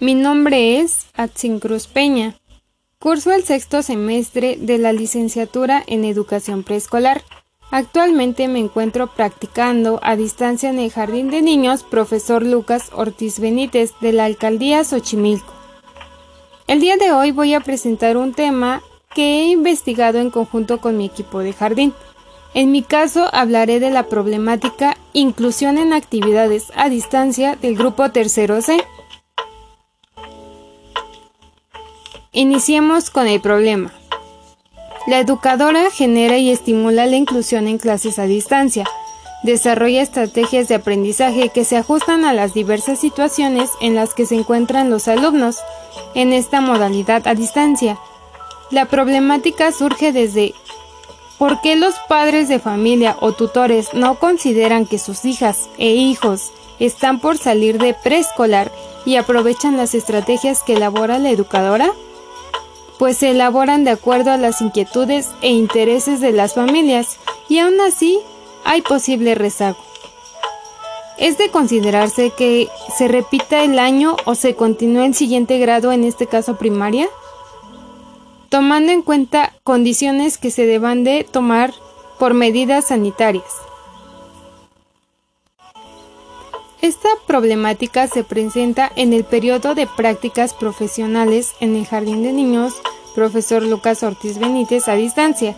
Mi nombre es Atzin Cruz Peña. Curso el sexto semestre de la licenciatura en educación preescolar. Actualmente me encuentro practicando a distancia en el Jardín de Niños Profesor Lucas Ortiz Benítez de la Alcaldía Xochimilco. El día de hoy voy a presentar un tema que he investigado en conjunto con mi equipo de jardín. En mi caso hablaré de la problemática inclusión en actividades a distancia del grupo tercero C. Iniciemos con el problema. La educadora genera y estimula la inclusión en clases a distancia. Desarrolla estrategias de aprendizaje que se ajustan a las diversas situaciones en las que se encuentran los alumnos en esta modalidad a distancia. La problemática surge desde ¿por qué los padres de familia o tutores no consideran que sus hijas e hijos están por salir de preescolar y aprovechan las estrategias que elabora la educadora? Pues se elaboran de acuerdo a las inquietudes e intereses de las familias y aún así hay posible rezago. ¿Es de considerarse que se repita el año o se continúe el siguiente grado, en este caso primaria? Tomando en cuenta condiciones que se deban de tomar por medidas sanitarias. Esta problemática se presenta en el periodo de prácticas profesionales en el Jardín de Niños Profesor Lucas Ortiz Benítez a distancia,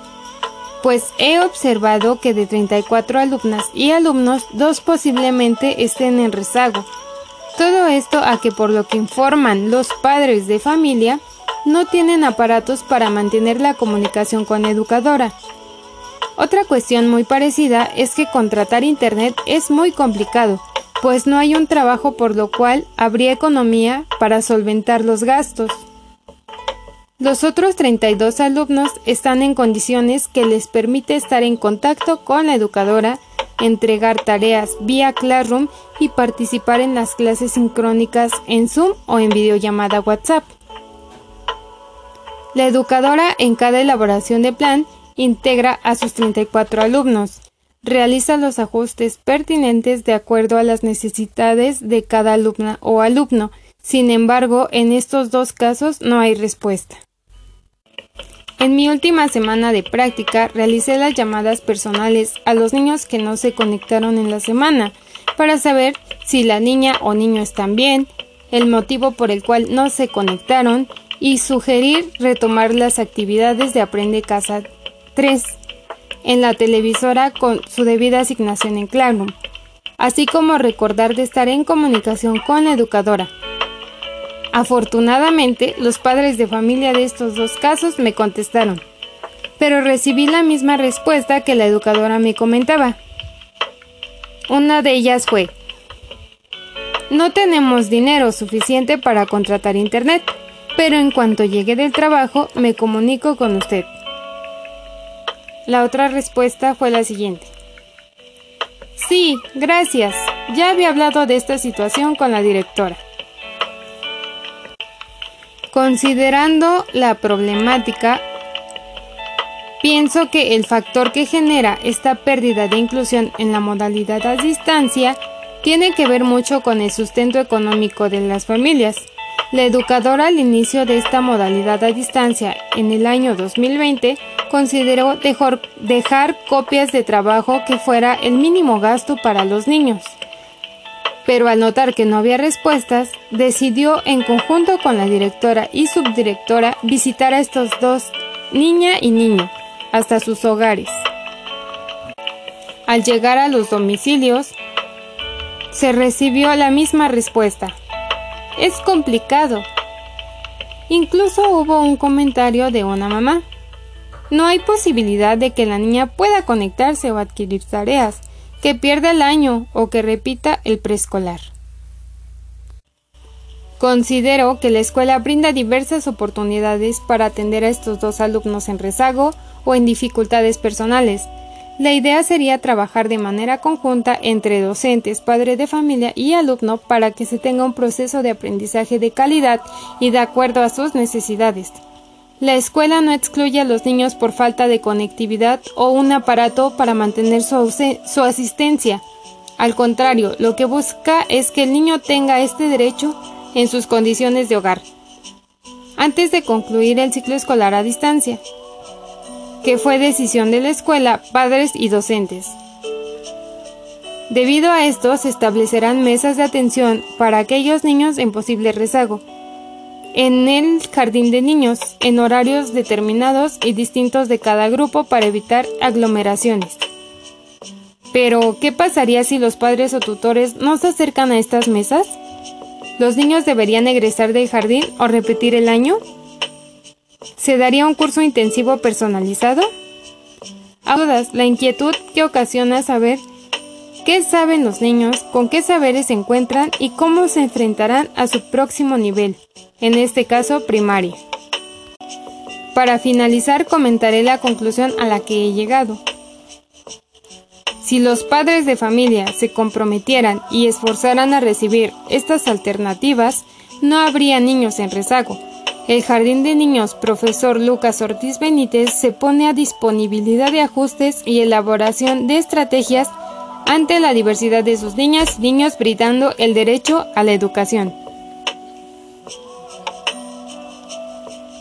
pues he observado que de 34 alumnas y alumnos, dos posiblemente estén en rezago. Todo esto a que por lo que informan los padres de familia, no tienen aparatos para mantener la comunicación con educadora. Otra cuestión muy parecida es que contratar Internet es muy complicado, pues no hay un trabajo por lo cual habría economía para solventar los gastos. Los otros 32 alumnos están en condiciones que les permite estar en contacto con la educadora, entregar tareas vía Classroom y participar en las clases sincrónicas en Zoom o en videollamada WhatsApp. La educadora en cada elaboración de plan integra a sus 34 alumnos, realiza los ajustes pertinentes de acuerdo a las necesidades de cada alumna o alumno. Sin embargo, en estos dos casos no hay respuesta. En mi última semana de práctica realicé las llamadas personales a los niños que no se conectaron en la semana para saber si la niña o niño están bien, el motivo por el cual no se conectaron y sugerir retomar las actividades de Aprende Casa 3 en la televisora con su debida asignación en Classroom, así como recordar de estar en comunicación con la educadora. Afortunadamente, los padres de familia de estos dos casos me contestaron, pero recibí la misma respuesta que la educadora me comentaba. Una de ellas fue, no tenemos dinero suficiente para contratar internet, pero en cuanto llegue del trabajo me comunico con usted. La otra respuesta fue la siguiente. Sí, gracias. Ya había hablado de esta situación con la directora. Considerando la problemática, pienso que el factor que genera esta pérdida de inclusión en la modalidad a distancia tiene que ver mucho con el sustento económico de las familias. La educadora al inicio de esta modalidad a distancia en el año 2020 consideró dejar, dejar copias de trabajo que fuera el mínimo gasto para los niños pero al notar que no había respuestas, decidió en conjunto con la directora y subdirectora visitar a estos dos, niña y niño, hasta sus hogares. Al llegar a los domicilios, se recibió la misma respuesta. Es complicado. Incluso hubo un comentario de una mamá. No hay posibilidad de que la niña pueda conectarse o adquirir tareas que pierda el año o que repita el preescolar. Considero que la escuela brinda diversas oportunidades para atender a estos dos alumnos en rezago o en dificultades personales. La idea sería trabajar de manera conjunta entre docentes, padre de familia y alumno para que se tenga un proceso de aprendizaje de calidad y de acuerdo a sus necesidades. La escuela no excluye a los niños por falta de conectividad o un aparato para mantener su, asistencia. Al contrario, lo que busca es que el niño tenga este derecho en sus condiciones de hogar, antes de concluir el ciclo escolar a distancia, que fue decisión de la escuela, padres y docentes. Debido a esto, se establecerán mesas de atención para aquellos niños en posible rezago, en el jardín de niños, en horarios determinados y distintos de cada grupo para evitar aglomeraciones. Pero, ¿qué pasaría si los padres o tutores no se acercan a estas mesas? ¿Los niños deberían egresar del jardín o repetir el año? ¿Se daría un curso intensivo personalizado? A la inquietud que ocasiona saber qué saben los niños, con qué saberes se encuentran y cómo se enfrentarán a su próximo nivel, en este caso primaria. Para finalizar comentaré la conclusión a la que he llegado. Si los padres de familia se comprometieran y esforzaran a recibir estas alternativas, no habría niños en rezago. El Jardín de Niños Profesor Lucas Ortiz Benítez se pone a disponibilidad de ajustes y elaboración de estrategias ante la diversidad de sus niñas niños brindando el derecho a la educación.